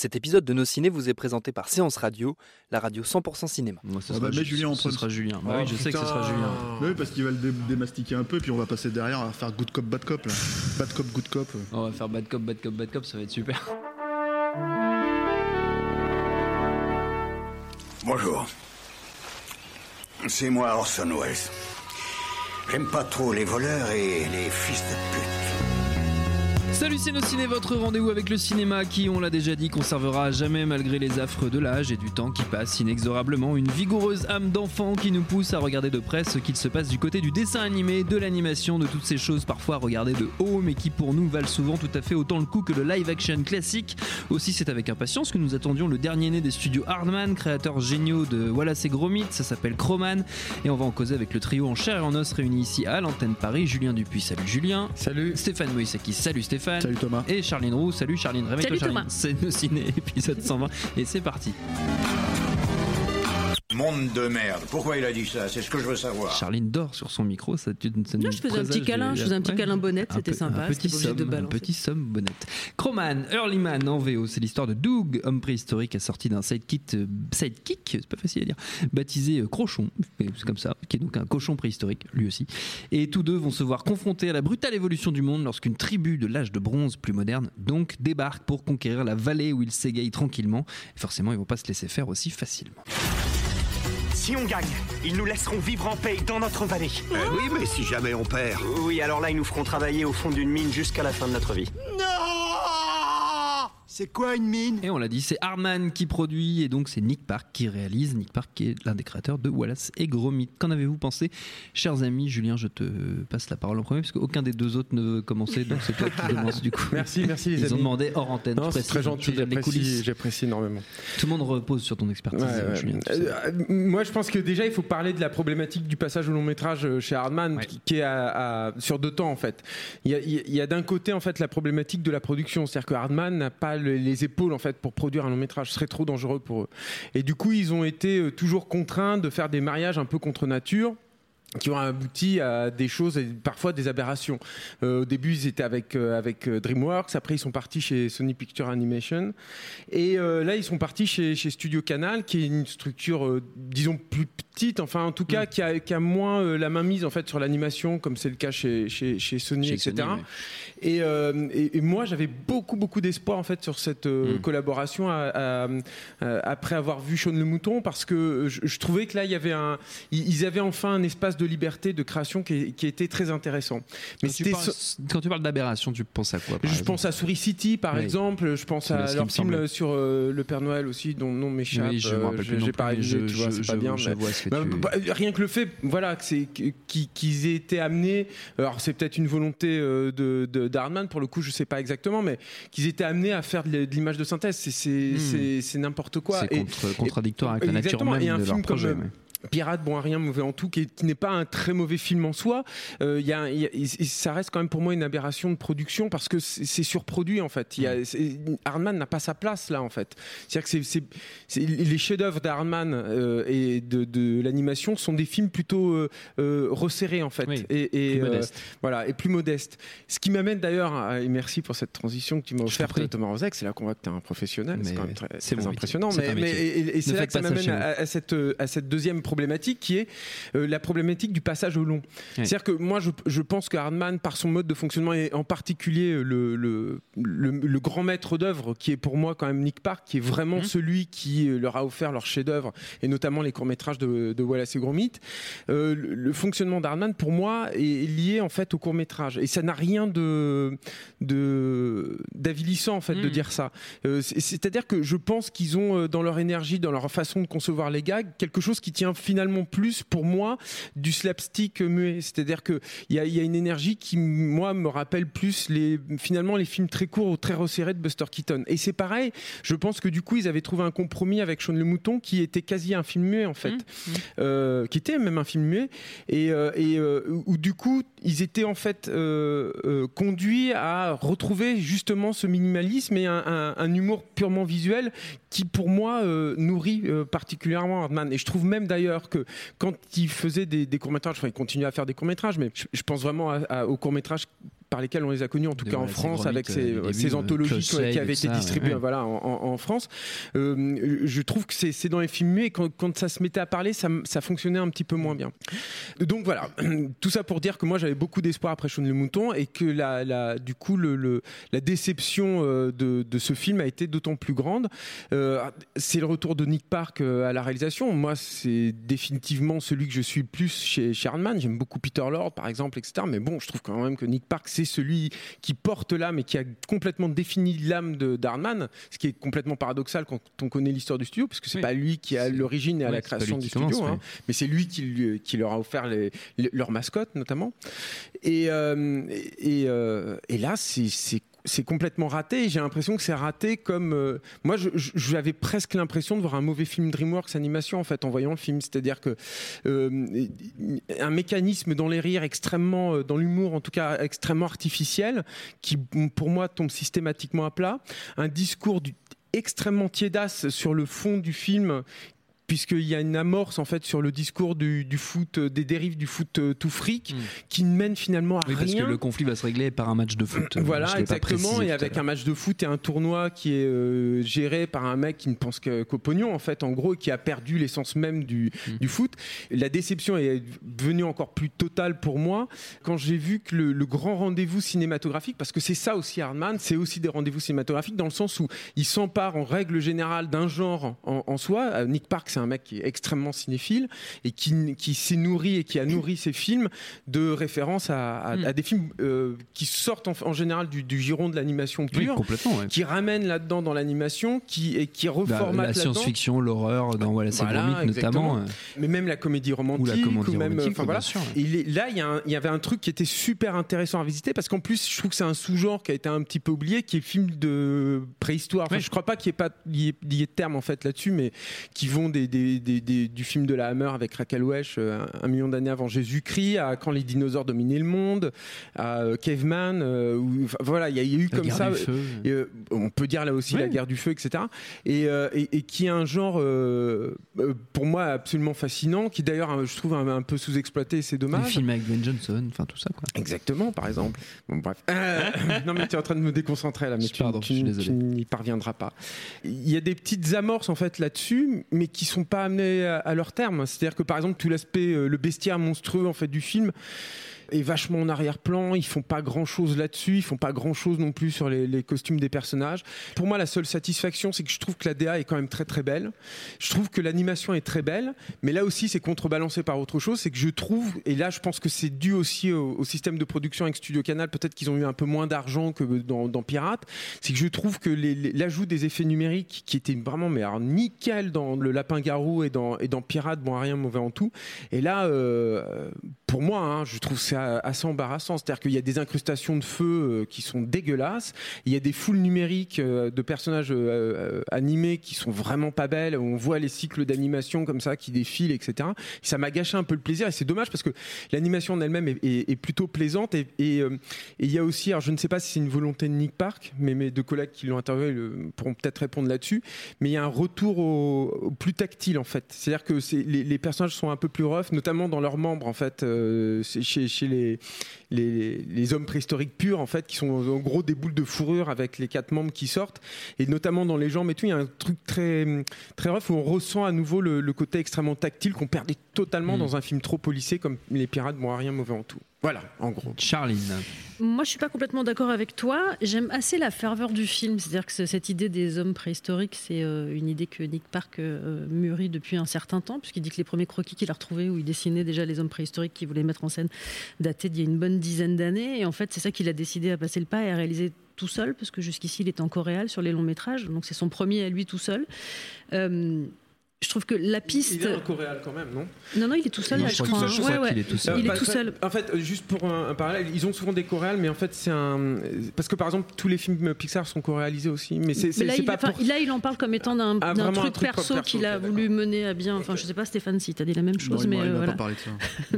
Cet épisode de Nos Ciné vous est présenté par Séance Radio, la radio 100% cinéma. Moi, ce Ah sera, bah, mets Julien en ce sera Julien. Bah Ah, oui, je sais que ce sera. Julien. Bah oui, parce qu'il va le dé- démastiquer un peu, puis on va passer derrière à faire good cop, bad cop. Là. Bad cop, good cop. On va faire bad cop, bad cop, bad cop, ça va être super. Bonjour. C'est moi Orson Welles. J'aime pas trop les voleurs et les fils de pute. Salut c'est nos ciné, votre rendez-vous avec le cinéma qui, on l'a déjà dit, conservera à jamais malgré les affres de l'âge et du temps qui passe inexorablement une vigoureuse âme d'enfant qui nous pousse à regarder de près ce qu'il se passe du côté du dessin animé, de l'animation, de toutes ces choses parfois regardées de haut mais qui pour nous valent souvent tout à fait autant le coup que le live action classique. Aussi c'est avec impatience que nous attendions le dernier né des studios Hardman, créateurs géniaux de Wallace et Gromit, ça s'appelle Croman et on va en causer avec le trio en chair et en os réuni ici à l'antenne Paris, Julien Dupuis, salut Julien. Salut. Stéphane Moïsaki, salut Stéphane. Salut Thomas. Et Charline Roux, salut Charline, réveille-toi Charline. C'est nos ciné, épisode 120, et c'est parti. Monde de merde. Pourquoi il a dit ça? C'est ce que je veux savoir. Charline dort sur son micro, ça, tu- ça Non, je faisais un petit câlin, je faisais un petit ouais. câlin bonnette, c'était sympa, Un petit obligé de somme, un petit somme bonnette. Croman, Earlyman en VO, c'est l'histoire de Doug, homme préhistorique assorti d'un sidekick, euh, sidekick, c'est pas facile à dire, baptisé euh, Crochon, c'est comme ça, qui est donc un cochon préhistorique, lui aussi. Et tous deux vont se voir confrontés à la brutale évolution du monde lorsqu'une tribu de l'âge de bronze plus moderne, donc, débarque pour conquérir la vallée où ils s'égayent tranquillement. Et forcément, ils vont pas se laisser faire aussi facilement. Si on gagne, ils nous laisseront vivre en paix dans notre vallée. Eh oui, mais si jamais on perd. Oui, alors là, ils nous feront travailler au fond d'une mine jusqu'à la fin de notre vie. C'est quoi une mine? Et on l'a dit, c'est Hardman qui produit et donc c'est Nick Park qui réalise. Nick Park qui est l'un des créateurs de Wallace et Gromit. Qu'en avez-vous pensé, chers amis Julien, je te passe la parole en premier parce qu'aucun des deux autres ne veut commencer, donc c'est toi qui commences du coup. Merci, merci les Ils amis. ont demandé hors antenne. Non, c'est très gentil, j'apprécie, énormément. Tout le monde repose sur ton expertise, Ouais, ouais. Julien. tu sais. Euh, moi, je pense que déjà, il faut parler de la problématique du passage au long métrage euh, chez Hardman, Ouais. qui, qui est à- à- sur deux temps en fait. Il y a, d'un côté en fait la problématique de la production, c'est-à-dire que Hardman n'a pas le- les épaules en fait pour produire un long métrage, serait trop dangereux pour eux. Et du coup, ils ont été euh, toujours contraints de faire des mariages un peu contre nature qui ont abouti à des choses et parfois des aberrations. Euh, au début, ils étaient avec, euh, avec euh, DreamWorks, après ils sont partis chez Sony Picture Animation, et euh, là ils sont partis chez, chez Studio Canal, qui est une structure, disons, plus petite, enfin en tout cas qui, a, qui a moins la main mise en fait sur l'animation, comme c'est le cas chez, chez, chez Sony, Chez etc. Sony. Et, et- et moi, j'avais beaucoup, beaucoup d'espoir en fait sur cette Mm. collaboration à- à- à- après avoir vu Shaun le Mouton, parce que je, je trouvais que là, il y avait un, ils ils avaient enfin un espace de liberté, de création qui, qui était très intéressant. Mais Quand tu, parles, quand tu parles d'aberration, tu penses à quoi je exemple pense à Souris City, par Oui. exemple. Je pense à leur film sur euh, le Père Noël aussi, dont nom m'échappe. Oui, je Euh, rappelle j'ai- non pas mais révisé, je- tu vois, je- c'est pas bien. je mais- vois ce que bah, tu- bah, rien que le fait, voilà, qu'ils aient été amenés. Alors c'est peut-être une volonté euh, de, d'Hardman pour le coup, je sais pas exactement, mais qu'ils étaient amenés à faire de l'image de synthèse, c'est Hmm. n'importe quoi. C'est contradictoire avec la nature Exactement, même et un de film leur projet. comme, Pirate, bon, à rien, mauvais en tout, qui, est- qui n'est pas un très mauvais film en soi. Euh, il y a, y ça reste quand même pour moi une aberration de production parce que c'est surproduit en fait. Y a- Hardman n'a pas sa place là en fait. C'est-à-dire que c'est- les chefs-d'œuvre d'Hardman euh, et de, de l'animation sont des films plutôt euh, euh, resserrés en fait Oui, et, et, plus modeste. voilà et plus modestes. Ce qui m'amène d'ailleurs, et merci pour cette transition que tu m'as offerte. Thomas Rozek, c'est là qu'on voit que tu es un professionnel, c'est quand même très, impressionnant. Mais, et, et c'est là que ça m'amène à, à cette, à cette deuxième problématique qui est euh, la problématique du passage au long. C'est-à-dire que moi, je, je pense que Hardman, par son mode de fonctionnement, et en particulier le, le, le, le grand maître d'œuvre, qui est pour moi quand même Nick Park, qui est vraiment Mhm. celui qui euh, leur a offert leur chef-d'œuvre, et notamment les courts-métrages de, de Wallace et Gromit, euh, le, le fonctionnement d'Hardman, pour moi, est lié en fait au court-métrage. Et ça n'a rien de, de, d'avilissant en fait de dire ça. Euh, c'est- C'est-à-dire que je pense qu'ils ont dans leur énergie, dans leur façon de concevoir les gags, quelque chose qui tient finalement plus pour moi du slapstick muet. C'est-à-dire que il y a, y a une énergie qui moi me rappelle plus les finalement les films très courts ou très resserrés de Buster Keaton. Et c'est pareil. Je pense que du coup ils avaient trouvé un compromis avec Sean le Mouton qui était quasi un film muet en fait, Euh, qui était même un film muet et, euh, et euh, où du coup ils étaient en fait euh, euh, conduits à retrouver justement ce minimalisme et un, humour purement visuel qui pour moi euh, nourrit particulièrement Hardman et je trouve même d'ailleurs que quand il faisait des, des courts métrages enfin il continue à faire des courts métrages mais je, pense vraiment aux courts métrages par lesquels on les a connus en tout cas en France avec ces, débuts, euh, anthologies qui, avaient été ça, distribuées ouais. voilà, en, France. Euh, je trouve que c'est c'est dans les films muets, et quand, quand ça se mettait à parler, ça, ça fonctionnait un petit peu moins bien. Donc voilà, tout ça pour dire que moi j'avais beaucoup d'espoir après Shaun le Mouton et que la, la- du coup le, le- la déception euh, de, de ce film a été d'autant plus grande. Euh, c'est le retour de Nick Park à la réalisation. Moi, c'est définitivement celui que je suis le plus chez, chez. J'aime beaucoup Peter Lord, par exemple, etc. Mais bon, je trouve quand même que Nick Park, c'est celui qui porte l'âme et qui a complètement défini l'âme de d'Hardman, ce qui est complètement paradoxal quand on connaît l'histoire du studio, parce que c'est Oui. pas lui qui a l'origine et à la création du studio, commence, hein. mais c'est lui qui, lui- qui leur a offert les, les- leurs mascottes notamment. Et, euh, et, euh, et là, c'est- c'est complètement raté. J'ai l'impression que c'est raté comme euh, moi. J'avais presque l'impression de voir un mauvais film DreamWorks animation en fait en voyant le film. C'est-à-dire que euh, un mécanisme dans les rires extrêmement, euh, dans l'humour en tout cas extrêmement artificiel, qui pour moi tombe systématiquement à plat. Un discours extrêmement tiédasse sur le fond du film puisqu'il y a une amorce en fait sur le discours du, du foot, euh, des dérives du foot euh, tout fric, Mm. qui ne mène finalement à Oui, parce rien. que le conflit va se régler par un match de foot. Voilà, exactement. Et avec un match de foot et un tournoi qui est euh, géré par un mec qui ne pense qu'au pognon, en fait, en gros, et qui a perdu l'essence même du, Mm. du foot. La déception est devenue encore plus totale pour moi quand j'ai vu que le, le grand rendez-vous cinématographique, parce que c'est ça aussi Hardman, c'est aussi des rendez-vous cinématographiques dans le sens où il s'empare en règle générale d'un genre en, en soi. Nick Park, c'est un mec qui est extrêmement cinéphile et qui, qui s'est nourri et qui a nourri ses films de références à, à- Mm. à des films euh, qui sortent en, en général du, du giron de l'animation Oui, pure. ouais. qui ramènent là-dedans dans l'animation, qui et qui Bah, reformatent la science-fiction, l'horreur, dans voilà, Voilà, notamment. euh, mais même la comédie romantique, Ou la comédie ou même, romantique, oui, voilà. sûr. Et est- là, il y, avait un truc qui était super intéressant à visiter parce qu'en plus, je trouve que c'est un sous-genre qui a été un petit peu oublié, qui est film de préhistoire. Enfin, Oui. Je crois pas qu'il y ait pas y ait- y terme en fait là-dessus, mais qui vont des, des- des- des- du film de la Hammer avec Raquel Welch, euh, un, million d'années avant Jésus-Christ, à quand les dinosaures dominaient le monde, à euh, Caveman. euh, où- voilà, il y a, il y a eu La comme ça. du feu. Et, on peut dire là aussi la guerre du feu, etc. Et, et- et qui est un genre, pour moi, absolument fascinant, qui d'ailleurs, je trouve, un, un peu sous-exploité, c'est Les dommage. films avec Dwayne Johnson, enfin tout ça quoi. Exactement, par exemple. Bon, bref. Euh, non, mais tu es en train de me déconcentrer là, mais Pardon, tu n'y parviendras pas. Il y a des petites amorces en fait là-dessus, mais qui sont pas amenées à, à leur terme. C'est-à-dire que par exemple, tout l'aspect, euh, le bestiaire monstrueux en fait du film est vachement en arrière-plan. Ils font pas grand-chose là-dessus. Ils font pas grand-chose non plus sur les, costumes des personnages. Pour moi, la seule satisfaction, c'est que je trouve que la DA est quand même très très belle. Je trouve que l'animation est très belle, mais là aussi, c'est contrebalancé par autre chose. C'est que je trouve, et là, je pense que c'est dû aussi au, système de production avec Studio Canal. Peut-être qu'ils ont eu un peu moins d'argent que dans, dans Pirate. C'est que je trouve que l'ajout des effets numériques, qui était vraiment mais alors, nickel dans le Lapin Garou et dans, et dans Pirate, bon, rien mauvais en tout. Et là, euh, pour moi, hein, je trouve ça assez embarrassant. C'est-à-dire qu'il y a des incrustations de feu euh, qui sont dégueulasses. Il y a des foules numériques euh, de personnages euh, animés qui sont vraiment pas belles. On voit les cycles d'animation comme ça qui défilent, etc. Ça m'a gâché un peu le plaisir et c'est dommage parce que l'animation en elle-même est, plutôt plaisante. Et il y a aussi, alors je ne sais pas si c'est une volonté de Nick Park, mais mes deux collègues qui l'ont interviewé pourront peut-être répondre là-dessus. Mais il y a un retour au, plus tactile en fait. C'est-à-dire que les, personnages sont un peu plus rough, notamment dans leurs membres en fait, chez, chez les, les, les hommes préhistoriques purs en fait, qui sont en gros des boules de fourrure avec les quatre membres qui sortent, et notamment dans les jambes et tout, il y a un truc très très rough où on ressent à nouveau le, le côté extrêmement tactile qu'on perdait totalement Mm. dans un film trop policé comme Les Pirates, bon, rien mauvais en tout. Voilà, en gros. Charline. Moi, je suis pas complètement d'accord avec toi. J'aime assez la ferveur du film. C'est-à-dire que ce- cette idée des hommes préhistoriques, c'est euh, une idée que Nick Park euh, mûrit depuis un certain temps, puisqu'il dit que les premiers croquis qu'il a retrouvés, où il dessinait déjà les hommes préhistoriques qu'il voulait mettre en scène, dataient d'il y a une bonne dizaine d'années. Et en fait, c'est ça qu'il a décidé à passer le pas et à réaliser tout seul, parce que jusqu'ici il était en coréal sur les longs métrages, donc c'est son premier à lui tout seul. Euh, je trouve que la piste. Il est en coréal quand même, non? Non, non, il est tout seul, Non, là, je je crois je crois Ouais, qu'il ouais. est tout seul. Il est Bah, tout ça- seul. En fait, juste pour un, un parallèle, ils ont souvent des choréales, mais en fait, c'est un. Parce que par exemple, tous les films Pixar sont choréalisés aussi, mais c'est là, il, pas enfin, pour. là, il en parle comme étant d'un Ah, un truc, truc perso, perso, qu'il a voulu mener à bien. Enfin, je sais pas, Stéphane, si tu as dit la même Non, chose, il mais m'a- il euh, m'a voilà. pas parlé de ça.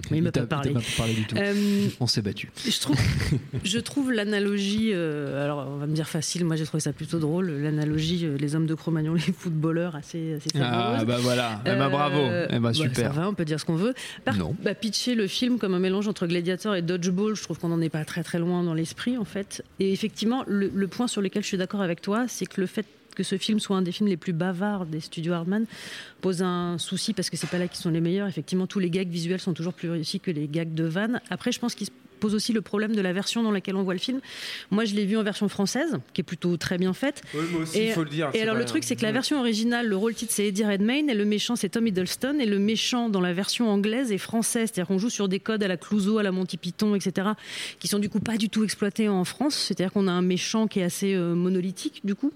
Mais il m'a pas parlé. du tout. Euh, On s'est battu. je trouve, je trouve l'analogie, euh, alors on va me dire facile, moi j'ai trouvé ça plutôt drôle, l'analogie euh, les hommes de Cro-Magnon, les footballeurs assez, assez Ah. Bah voilà, eh bah, Euh, bravo, eh bah bah, super. ça va, on peut dire ce qu'on veut. Par Non. bah, pitcher le film comme un mélange entre Gladiator et Dodgeball, je trouve qu'on n'en est pas très très loin dans l'esprit en fait. Et effectivement, le, le point sur lequel je suis d'accord avec toi, c'est que le fait que ce film soit un des films les plus bavards des studios Hardman pose un souci parce que c'est pas là qu'ils sont les meilleurs. Effectivement, tous les gags visuels sont toujours plus réussis que les gags de Van. Après, je pense qu'il se pose aussi le problème de la version dans laquelle on voit le film. Moi, je l'ai vu en version française, qui est plutôt très bien faite. Oui, moi aussi, Et- il faut le dire. Et alors le truc, c'est que la version originale, le rôle titre c'est Eddie Redmayne et le méchant c'est Tom Hiddleston et le méchant dans la version anglaise est français, c'est-à-dire qu'on joue sur des codes à la Clouseau, à la Monty Python, etc., qui sont du coup pas du tout exploités en France. C'est-à-dire qu'on a un méchant qui est assez euh, monolithique du coup.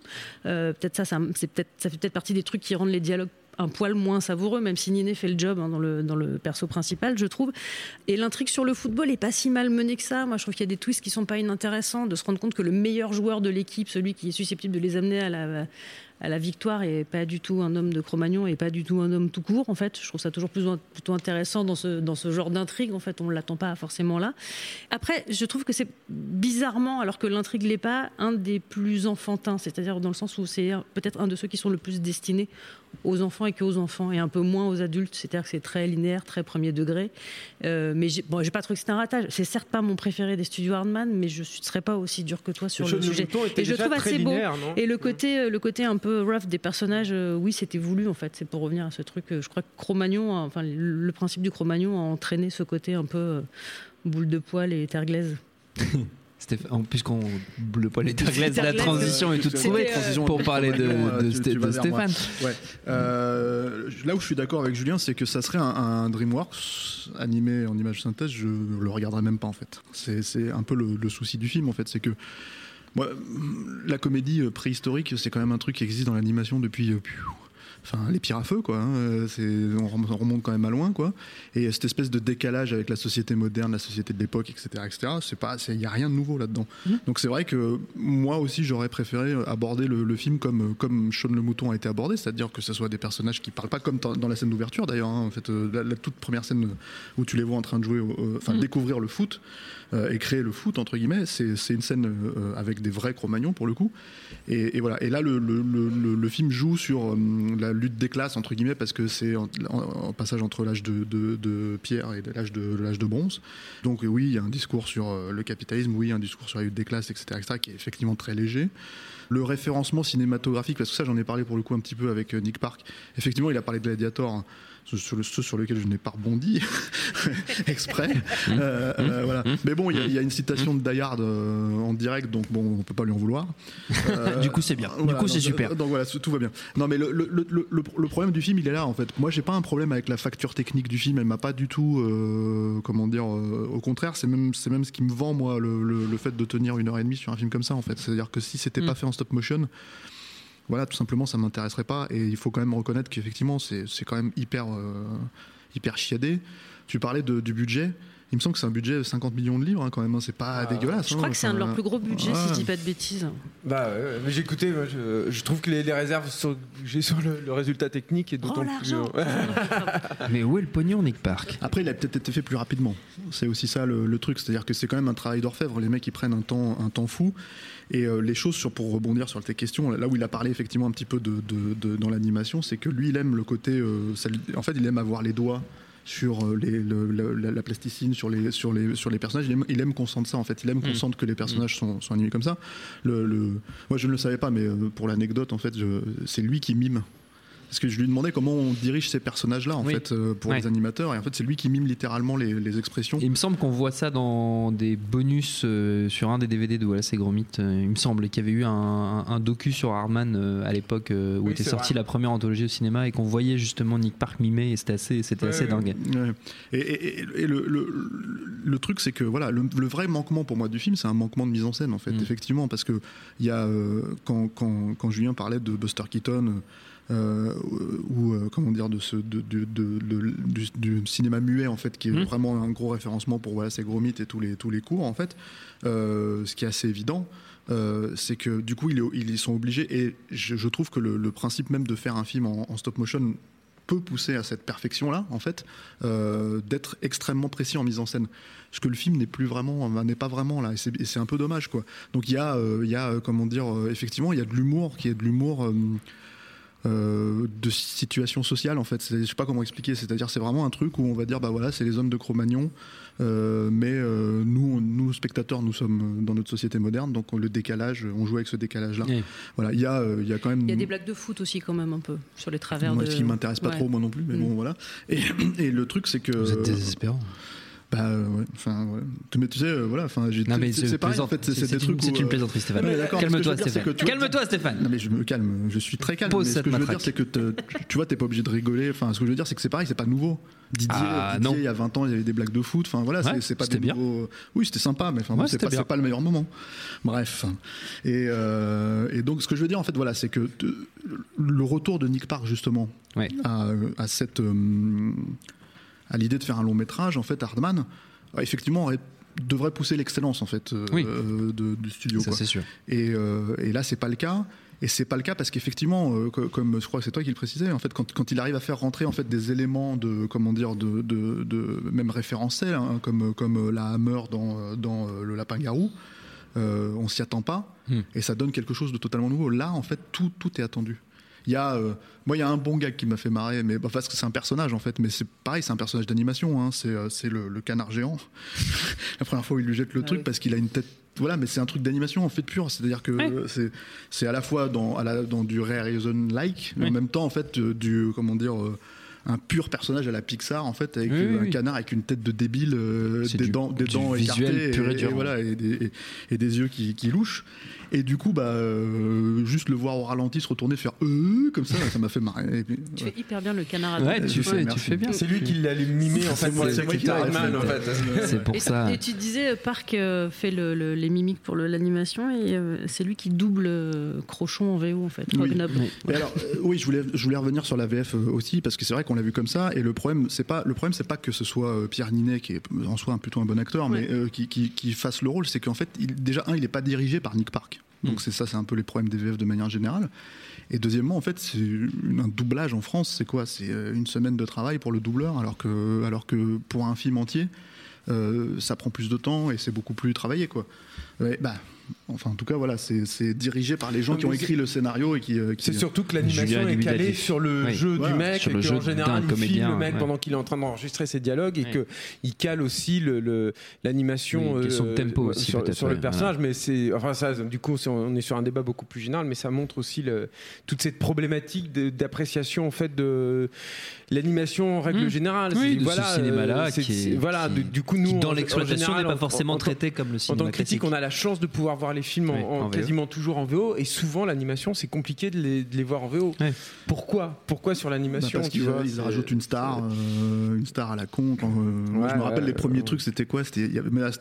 Euh, peut-être ça, ça, c'est peut-être, ça fait peut-être partie des trucs qui rendent les dialogues un poil moins savoureux, même si Niné fait le job hein, dans, le, dans le perso principal, je trouve. Et l'intrigue sur le football est pas si mal menée que ça. Moi, je trouve qu'il y a des twists qui sont pas inintéressants, de se rendre compte que le meilleur joueur de l'équipe, celui qui est susceptible de les amener à la, à la victoire, est pas du tout un homme de Cro-Magnon et pas du tout un homme tout court. En fait, je trouve ça toujours plus, plutôt intéressant dans ce, dans ce genre d'intrigue. En fait, on l'attend pas forcément là. Après, je trouve que c'est bizarrement, alors que l'intrigue l'est pas, un des plus enfantins, c'est-à-dire dans le sens où c'est peut-être un de ceux qui sont le plus destinés aux enfants et qu'aux enfants et un peu moins aux adultes. C'est-à-dire que c'est très linéaire, très premier degré. Euh, mais j'ai, bon, j'ai pas trouvé que c'était un ratage. C'est certes pas mon préféré des studios Hardman, mais je ne serais pas aussi dur que toi sur le sujet. Et je trouve assez beau. linéaire, Et le côté, euh, le côté un peu rough des personnages, euh, oui, c'était voulu en fait. C'est pour revenir à ce truc. euh, je crois que Cro-Magnon, a- enfin le principe du Cro-Magnon a entraîné ce côté un peu euh, boule de poil et terre glaise. Stéphane- en- Puisqu'on le poil est anglaise, la transition est toute c'était, trouvée euh, pour parler de, Euh, de, de. Stéphane. Ouais. Euh, là où je suis d'accord avec Julien, c'est que ça serait un, un DreamWorks animé en image synthèse, je le regarderais même pas en fait. C'est un peu le, le souci du film en fait, c'est que moi, la comédie euh, préhistorique, c'est quand même un truc qui existe dans l'animation depuis. Euh, Enfin, les pires à feu, quoi. hein. Euh, on rem- on remonte quand même à loin, quoi. Et cette espèce de décalage avec la société moderne, la société de l'époque, etc., etc. C'est pas, il y a rien de nouveau là-dedans. Donc c'est vrai que moi aussi, j'aurais préféré aborder le, le film comme comme Sean le Mouton a été abordé, c'est-à-dire que ce soit des personnages qui parlent pas comme dans la scène d'ouverture d'ailleurs. hein. en fait, euh, la, la toute première scène où tu les vois en train de jouer, enfin découvrir le foot euh, et créer le foot entre guillemets, c'est c'est une scène euh, avec des vrais Cro-Magnons pour le coup. Et, et voilà. Et là, le, le, le, film joue sur euh, la lutte des classes entre guillemets parce que c'est en, passage entre l'âge de, de, pierre et l'âge de l'âge de bronze. Donc oui, il y a un discours sur euh, le capitalisme, oui, un discours sur la lutte des classes, etc., etc., qui est effectivement très léger. Le référencement cinématographique, parce que ça j'en ai parlé pour le coup un petit peu avec euh, Nick Park. Effectivement, il a parlé de Gladiator, hein, sur, le, ce sur lequel je n'ai pas rebondi exprès. Euh, euh, voilà. Mais bon, il y a- il y, a une citation de Die Hard euh, en direct, donc bon, on peut pas lui en vouloir. Du coup, c'est bien. Du coup, c'est super. Donc voilà, tout va bien. Non, mais le, le, le, problème du film, il est là en fait. Moi, j'ai pas un problème avec la facture technique du film. Elle m'a pas du tout, comment dire, au contraire, c'est même, c'est même ce qui me vend moi le, le- le fait de tenir une heure et demie sur un film comme ça en fait. C'est-à-dire que si c'était Mm. pas fait en stop motion. Voilà, tout simplement, ça m'intéresserait pas. Et il faut quand même reconnaître qu'effectivement, c'est quand même hyper, euh, hyper chiadé. Tu parlais du budget. Il me semble que c'est un budget de 50 millions de livres hein, quand même. hein. C'est pas Ah, dégueulasse. Je hein. crois que c'est un de leurs plus gros budgets, si je dis pas de bêtises. Bah ouais, mais j'ai écouté, moi, je, je trouve que les, les réserves sur- j'ai sur le, le résultat technique est d'autant Oh plus. l'argent euh, Mais où est le pognon, Nick Park? Après, il a peut-être été fait plus rapidement. C'est aussi ça le, le truc, c'est-à-dire que c'est quand même un travail d'orfèvre. Les mecs, ils prennent un temps, un temps fou. Et euh, les choses, sur, pour rebondir sur tes questions, là où il a parlé effectivement un petit peu de, de- de- dans l'animation, c'est que lui, il aime le côté. euh, ça en fait, il aime avoir les doigts sur euh, les, le- le- la, la plasticine, sur les, sur les, sur les personnages. Il aime, il aime qu'on sente ça, en fait. Il aime qu'on Mm. sente que les personnages sont, sont animés comme ça. Le, le- moi, je ne le savais pas, mais euh, pour l'anecdote, en fait, je- c'est lui qui mime Parce que je lui demandais comment on dirige ces personnages-là, en Oui. fait, euh, pour Ouais. les animateurs. Et en fait, c'est lui qui mime littéralement les, les expressions. Il me semble qu'on voit ça dans des bonus euh, sur un des DVD de Wallace et Gromit. euh, il me semble qu'il y avait eu un, un docu sur Hardman euh, à l'époque euh, où Oui, était sortie la première anthologie au cinéma et qu'on voyait justement Nick Park mimer et c'était assez, c'était Ouais, assez ouais. dingue. Ouais. Et, et- et- et le, le- le truc, c'est que voilà, le, le vrai manquement pour moi du film, c'est un manquement de mise en scène, en fait, Mm. effectivement, parce que il y a euh, quand, quand, quand Julien parlait de Buster Keaton. Euh, ou euh, comment dire de ce de, de- de- de- du, du cinéma muet en fait qui est Mm. vraiment un gros référencement pour voilà c'est Gromit et tous les tous les cours en fait. Euh, ce qui est assez évident euh, c'est que du coup ils, ils sont obligés et je, je trouve que le, le principe même de faire un film en, en stop motion peut pousser à cette perfection là en fait euh, d'être extrêmement précis en mise en scène. Ce que le film n'est plus vraiment n'est pas vraiment là et c'est un peu dommage quoi. Donc il y a euh, il y a comment dire effectivement il y a de l'humour qui est de l'humour euh, de situation sociale en fait je sais pas comment expliquer c'est-à-dire c'est vraiment un truc où on va dire bah voilà c'est les hommes de Cro-Magnon euh, mais euh, nous on- nous spectateurs nous sommes dans notre société moderne donc le décalage on joue avec ce décalage là Oui. voilà il y a euh, il y a quand même Il y a des blagues de foot aussi quand même un peu sur les travers moi, de. ce qui m'intéresse pas Ouais. trop moi non plus mais Mm. bon voilà et, et le truc c'est que Vous êtes désespérant. Bah euh, ouais enfin ouais. mais tu sais euh, voilà enfin c'est pareil en fait c'est des trucs c'est une euh, plaisanterie, Stéphane. Calme-toi, Stéphane. Calme-toi, Stéphane. non mais je me calme, je suis très calme. Pose mais ce que je veux dire, c'est que tu, vois, t'es pas obligé de rigoler. Enfin, ce que je veux dire, c'est que c'est pareil, c'est pas nouveau. Didier, Ah, Didier, non. il y a 20 ans, il y avait des blagues de foot. Enfin voilà, Ouais, c'est- pas des bien. nouveaux. Oui, c'était sympa, mais enfin, Ouais, c'est pas, pas le meilleur moment. Bref. Et, euh, et donc, ce que je veux dire, en fait, voilà, c'est que le retour de Nick Park justement Ouais. à, à cette euh, à l'idée de faire un long métrage, en fait, Hardman, euh, effectivement, devrait pousser l'excellence en fait euh, Oui. euh, de- du studio. Ça, quoi. c'est sûr. Et, euh, et là, c'est pas le cas. Et c'est pas le cas parce qu'effectivement, euh, co- comme je crois que c'est toi qui le précisais, en fait, quand, quand il arrive à faire rentrer en fait des éléments de comment dire de, de, de- même référentiels, hein, comme comme la hammer dans dans le lapin garou, on s'y attend pas Hmm. et ça donne quelque chose de totalement nouveau. Là, en fait, tout tout est attendu. Il y a, euh, moi, il y a un bon gag qui m'a fait marrer, mais bah, parce que c'est un personnage en fait, mais c'est pareil, c'est un personnage d'animation. Hein, c'est euh, le, le canard géant. La première fois où il lui jette le Ah truc oui. parce qu'il a une tête. Voilà, mais c'est un truc d'animation en fait pur. C'est-à-dire que Ouais. c'est à la fois dans, à la- dans du Reason like, mais en même temps en fait euh, du comment dire euh, un pur personnage à la Pixar en fait avec Oui, oui, un oui. canard avec une tête de débile, euh, des du- dents, des dents écartées pur et et, dur, et voilà et des, et- et des yeux qui, qui louchent. Et du coup, bah, euh, juste le voir au ralenti se retourner faire euh, comme ça, ça m'a fait marrer. Puis, Tu ouais. fais hyper bien le canard à Ouais, tu fais, tu merci. fais bien. C'est lui qui l'a mimé en fait. C'est moi- qui Hardman, en fait. fait. C'est pour Et, ça. et tu disais, euh, Park fait le- le- les mimiques pour l'animation et c'est lui qui double Crochon en VO en fait. Oui. Alors, je voulais, je voulais revenir sur la VF aussi parce que c'est vrai qu'on l'a vu comme ça. Et le problème, c'est pas le problème, c'est pas que ce soit euh, Pierre Ninet qui est en soi un, plutôt un bon acteur, mais euh, qui, qui, qui fasse le rôle. C'est qu'en fait, il, déjà un, il est pas dirigé par Nick Park. Donc Mm. c'est ça, c'est un peu les problèmes des VF de manière générale. Et deuxièmement, en fait, c'est un doublage en France. C'est quoi? C'est euh, une semaine de travail pour le doubleur, alors que, alors que pour un film entier. euh, ça prend plus de temps et c'est beaucoup plus travaillé quoi. Ouais, bah, enfin en tout cas voilà, c'est dirigé par les gens Non, qui ont écrit le scénario et qui, euh, qui- C'est surtout que l'animation est calée sur le Oui. jeu Voilà, du mec sur le et jeu qu'en général il comédien, filme le mec ouais. pendant qu'il est en train d'enregistrer ses dialogues et Oui. que il cale aussi le- le- l'animation Oui, euh, tempo aussi, sur, le ouais. personnage mais c'est enfin ça du coup on est sur un débat beaucoup plus général mais ça montre aussi le- toute cette problématique d'appréciation en fait de l'animation en règle Mmh. générale Oui, C'est- de ce voilà cinéma-là euh, est- c'est- voilà qui- du, coup nous Qui, dans en- en l'exploitation, n'est pas en- forcément en- en- traité comme le en cinéma tant que critique, on a la chance de pouvoir voir les films en, Oui, en en VO. quasiment toujours en VO, et souvent l'animation, c'est compliqué de les, de les voir en VO. Ouais. Pourquoi? Pourquoi sur Bah, l'animation parce tu qu'ils vois, ils c'est- rajoutent une star, euh, une star à la con. Quand, euh, je me rappelle ouais, les premiers ouais. trucs, c'était quoi? C'était,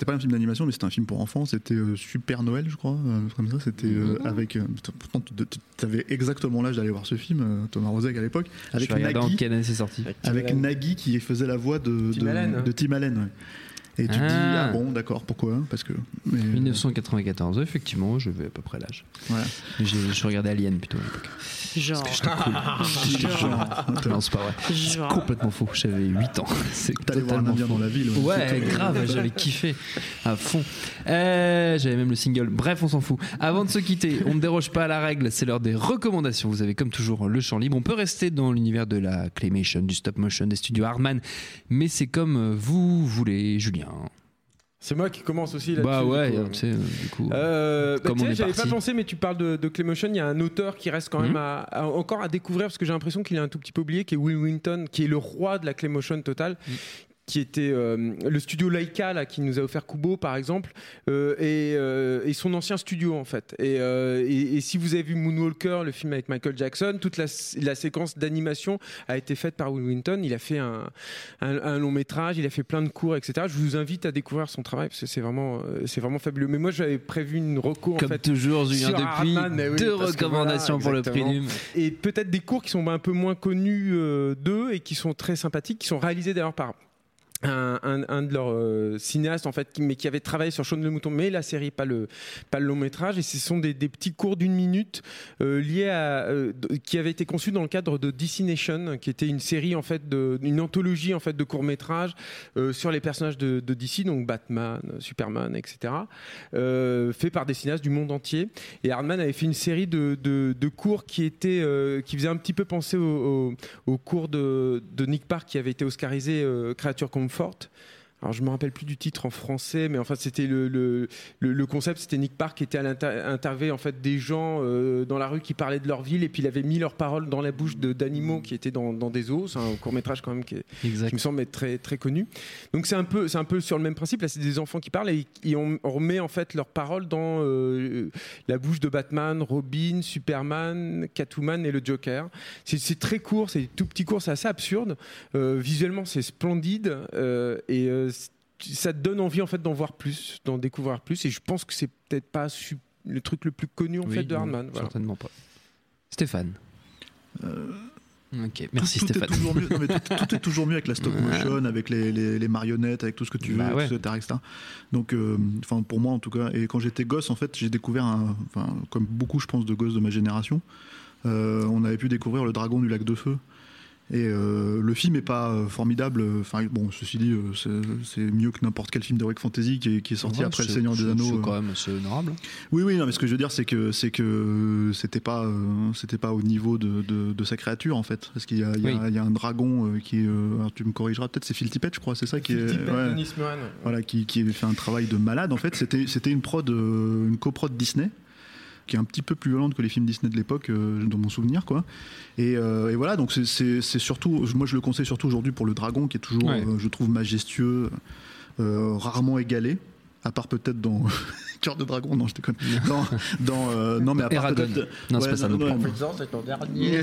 pas un film d'animation, mais c'était un film pour enfants. C'était euh, Super Noël, je crois, euh, comme ça. C'était euh, Mhm. avec. pourtant, tu avais exactement l'âge d'aller voir ce film, euh, Thomas Rozek à l'époque, avec Nagui, quelle année c'est sorti. Avec. Nagui qui faisait la voix de Tim de, Allen, de Tim Allen. Et tu te dis Ah. ah bon d'accord pourquoi? Parce que mais, 1994, effectivement, je vais à peu près l'âge. voilà. Je regardais Alien plutôt à l'époque. Genre. Genre, Non, c'est pas vrai. Genre. complètement faux. J'avais 8 ans. C'est T'allais voir un indien dans la ville Ouais, grave, j'avais kiffé à fond. Euh, j'avais même le single. Bref, on s'en fout. Avant de se quitter, on ne déroge pas à la règle, c'est l'heure des recommandations. Vous avez comme toujours le champ libre. On peut rester dans l'univers de la claymation, du stop motion, des studios Hardman, mais c'est comme vous voulez, Julien. C'est moi qui commence aussi là-dessus. Bah du ouais, coup. tu sais, du coup. Euh, bah, j'avais pas pensé, mais tu parles de, de Claymotion. Il y a un auteur qui reste quand Mhm. même à- à- encore à découvrir parce que j'ai l'impression qu'il est un tout petit peu oublié, qui est Will Winton, qui est le roi de la Claymotion totale. Mhm. Qui était euh, le studio Laika là, qui nous a offert Kubo par exemple, euh, et, euh, et son ancien studio en fait. Et, et- et si vous avez vu Moonwalker, le film avec Michael Jackson, toute la, la séquence d'animation a été faite par Will Winton. Il a fait un, un- un long métrage, il a fait plein de cours, etc. Je vous invite à découvrir son travail parce que c'est vraiment, c'est vraiment fabuleux. Mais moi j'avais prévu une recours en Comme fait toujours, Julien, depuis oui, deux recommandations voilà, pour le prix et peut-être des cours qui sont un peu moins connus d'eux et qui sont très sympathiques, qui sont réalisés d'ailleurs par un, de leurs euh, cinéastes en fait, qui, mais qui avait travaillé sur Shaun le mouton, mais la série, pas le, pas le long métrage. Et ce sont des, petits cours d'une minute euh, liés à, euh, qui avaient été conçus dans le cadre de DC Nation, qui était une série en fait, de, une anthologie en fait de courts métrages sur les personnages de, DC, donc Batman, Superman, etc. fait par des cinéastes du monde entier. Et Hardman avait fait une série de, de, de cours qui étaient, euh, qui faisaient un petit peu penser au, au, cours de, de Nick Park qui avait été oscarisé Créature Comfort. Alors je me rappelle plus du titre en français, mais enfin c'était le, le, le, concept, c'était Nick Park qui était à l'interview en fait des gens euh, dans la rue qui parlaient de leur ville et puis il avait mis leurs paroles dans la bouche d'animaux qui étaient dans, dans des zoos. C'est un court métrage quand même qui, est- Exact. qui me semble être très très connu. Donc c'est un peu c'est un peu sur le même principe. Là c'est des enfants qui parlent et, et on, on remet en fait leurs paroles dans euh, la bouche de Batman, Robin, Superman, Catwoman et le Joker. C'est très court, c'est tout petit court, c'est assez absurde. Euh, visuellement c'est splendide et ça te donne envie en fait d'en voir plus, d'en découvrir plus. Et je pense que c'est peut-être pas le truc le plus connu en Oui, fait de non, Hardman. Voilà. Certainement pas. Stéphane. Ok, merci tout, tout Stéphane. Est toujours mieux, non, mais tout, tout est toujours mieux avec la stop motion, avec les, les- les marionnettes, avec tout ce que tu veux, Bah ouais. etc., etc. Donc, euh, enfin pour moi en tout cas, et quand j'étais gosse, en fait, j'ai découvert, un, comme beaucoup, je pense, de gosses de ma génération, euh, on avait pu découvrir le Dragon du lac de feu. Et euh, le film est pas euh, formidable. Enfin bon, ceci dit, euh, c'est- mieux que n'importe quel film d'heroic fantasy qui est, qui est sorti Ouais, après Le Seigneur des Anneaux. C'est euh. quand même assez honorable. Oui, oui, non, mais ce que je veux dire, c'est que c'est que c'était pas euh, c'était pas au niveau de, de, de sa créature en fait, parce qu'il y a, il y a- Oui. il y a un dragon euh, qui est, euh, alors tu me corrigeras peut-être, c'est Phil Tippett, je crois, c'est ça qui est, Phil Tippett, ouais. Denis voilà, qui, qui avait fait un travail de malade. En fait, c'était c'était une prod, euh, une coprod Disney qui est un petit peu plus violente que les films Disney de l'époque, euh, dans mon souvenir, quoi. Et, euh, et voilà, donc c'est- surtout, moi je le conseille surtout aujourd'hui pour le dragon, qui est toujours, Ouais. euh, je trouve, majestueux, rarement égalé, à part peut-être dans Cœur de dragon, non, je déconne. Dans, dans, euh, non, mais à part peut-être. Non, c'est Ouais, pas ça non non, c'est ton dernier.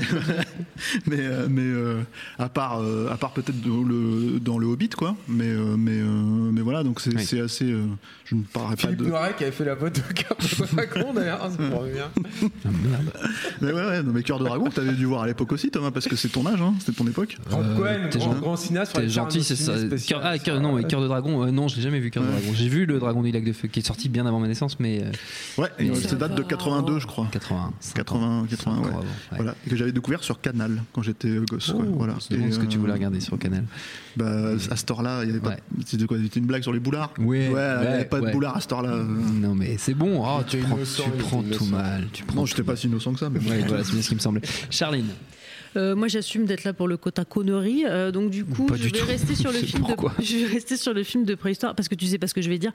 mais euh, mais euh, à part euh, à part peut-être dans le dans le Hobbit quoi mais euh, mais euh, mais voilà donc c'est Oui. c'est assez euh, je ne parlerai pas Philippe de Noiret qui avait fait la voix de Cœur de Dragon d'ailleurs, ça me revient. Ah, merde. mais ouais, ouais non, mais cœur de dragon que t'avais dû voir à l'époque aussi Thomas parce que c'est ton âge hein, c'était ton époque Euh, t'es grand, gentil. grand cinéaste. T'es gentil, c'est ça. ah, non, mais Cœur de Dragon, euh, non, je l'ai jamais vu Cœur de. Dragon. J'ai vu le Dragon du lac de feu qui est sorti bien avant ma naissance, mais euh, ouais Ça date de va. 82 je crois 80. 80 80 ouais. avant, voilà que j'avais découvert sur Canal quand j'étais euh, gosse quoi. Oh, voilà C'est ce que tu euh, voulais regarder sur Canal. bah, à ce temps-là il y avait pas c'était quoi c'était une blague sur les boulards? Ouais, ouais il y avait ouais, pas de boulards à ce temps-là. Non, mais c'est bon. oh, tu prends, innocent, tu prends tout innocent. mal. Tu prends non tout j'étais pas si innocent que ça mais. Ouais, voilà, c'est bien ce qui me semblait. Charline. Euh, moi, j'assume d'être là pour le quota connerie. euh, donc, du coup, Pas je du vais tout. rester sur le film. De, je vais rester sur le film de préhistoire parce que tu sais pas ce que je vais dire.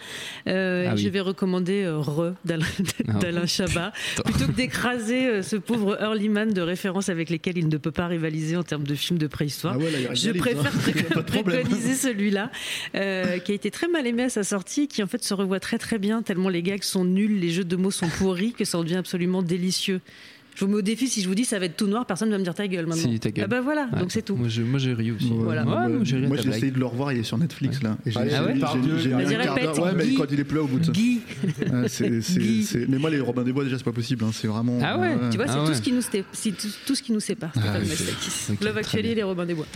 Euh, Ah oui. Je vais recommander euh, Re d'Alain Ah. d'Alain Chabat plutôt que d'écraser euh, ce pauvre Earlyman de références avec lesquelles il ne peut pas rivaliser en termes de films de préhistoire. Ah ouais, là, il Je préfère hein. Préconiser celui-là, qui a été très mal aimé à sa sortie, qui en fait se revoit très très bien, tellement les gags sont nuls, les jeux de mots sont pourris, que ça en devient absolument délicieux. Je vous mets au défi, si je vous dis ça va être tout noir, personne ne va me dire ta gueule maintenant. Si, ta gueule. Ah bah voilà, Ouais. donc c'est tout. Moi, je- moi, j'ai ri aussi. Ouais, Voilà. Ouais, moi, moi, j'ai j'ai essayé de le revoir, il est sur Netflix là. Et j'ai- Ah j'ai- ouais j'ai- j'ai mis un quart d'heure. Ouais, mais Guy. quand il est plus là au bout de ça. Guy, c'est- c'est- c'est- Mais moi, les Robin des Bois, déjà, c'est pas possible. hein, C'est vraiment. Ah ouais, tu vois, c'est Ah tout, ouais. ce qui nous c'est tout, tout ce qui nous sépare. Ah, Love Actually et les Robins des Bois.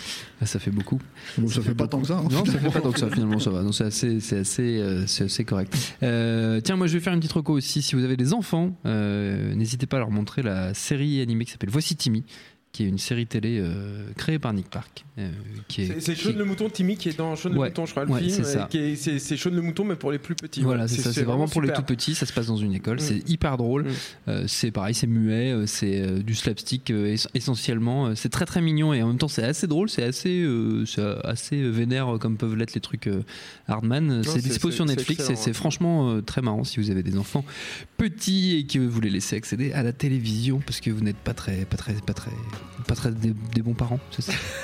Ah, ça fait beaucoup. Ça fait pas tant que ça. hein, Non, ça fait pas tant que ça, finalement, ça va. Non, c'est assez, c'est assez, euh, c'est assez correct. Euh, tiens, moi, je vais faire une petite reco aussi. Si vous avez des enfants, euh, n'hésitez pas à leur montrer la série animée qui s'appelle Voici Timmy qui est une série télé euh, créée par Nick Park. euh, C'est- C'est qui- le mouton, Timmy, qui est dans Shaun Ouais, le mouton, je crois, le ouais, film. c'est Shaun le mouton, mais pour les plus petits. Voilà, c'est ça. C'est vraiment pour les tout petits. Ça se passe dans une école. Mm. C'est hyper drôle. Mm. Euh, c'est pareil, c'est muet. euh, C'est du slapstick ess- essentiellement. C'est très très mignon et en même temps c'est assez drôle. C'est assez, assez vénère comme peuvent l'être les trucs Hardman. C'est dispo sur Netflix et c'est franchement très marrant si vous avez des enfants petits et que vous les laissez accéder à la télévision parce que vous n'êtes pas très, pas très, pas très, pas très des, des bons parents. C'est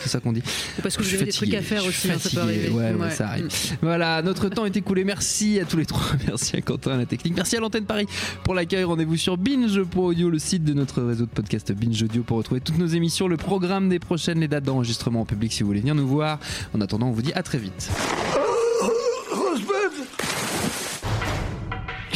ça, qu'on dit. Parce que Je vous avez des trucs à faire aussi, hein, ça peut arriver. Ouais, ouais, Ouais. ça arrive. Mm. Voilà, notre temps est écoulé. Merci à tous les trois. Merci à Quentin à la technique. Merci à l'antenne Paris pour l'accueil. Rendez-vous sur binge.audio, le site de notre réseau de podcast Binge Audio pour retrouver toutes nos émissions, le programme des prochaines, les dates d'enregistrement en public si vous voulez venir nous voir. En attendant, on vous dit à très vite.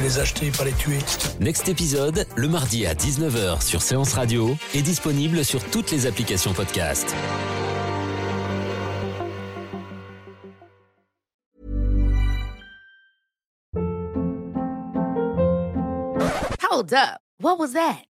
les acheter, pas les tuer. Next épisode, le mardi à 19h sur Séance Radio, est disponible sur toutes les applications podcast. Hold up. What was that?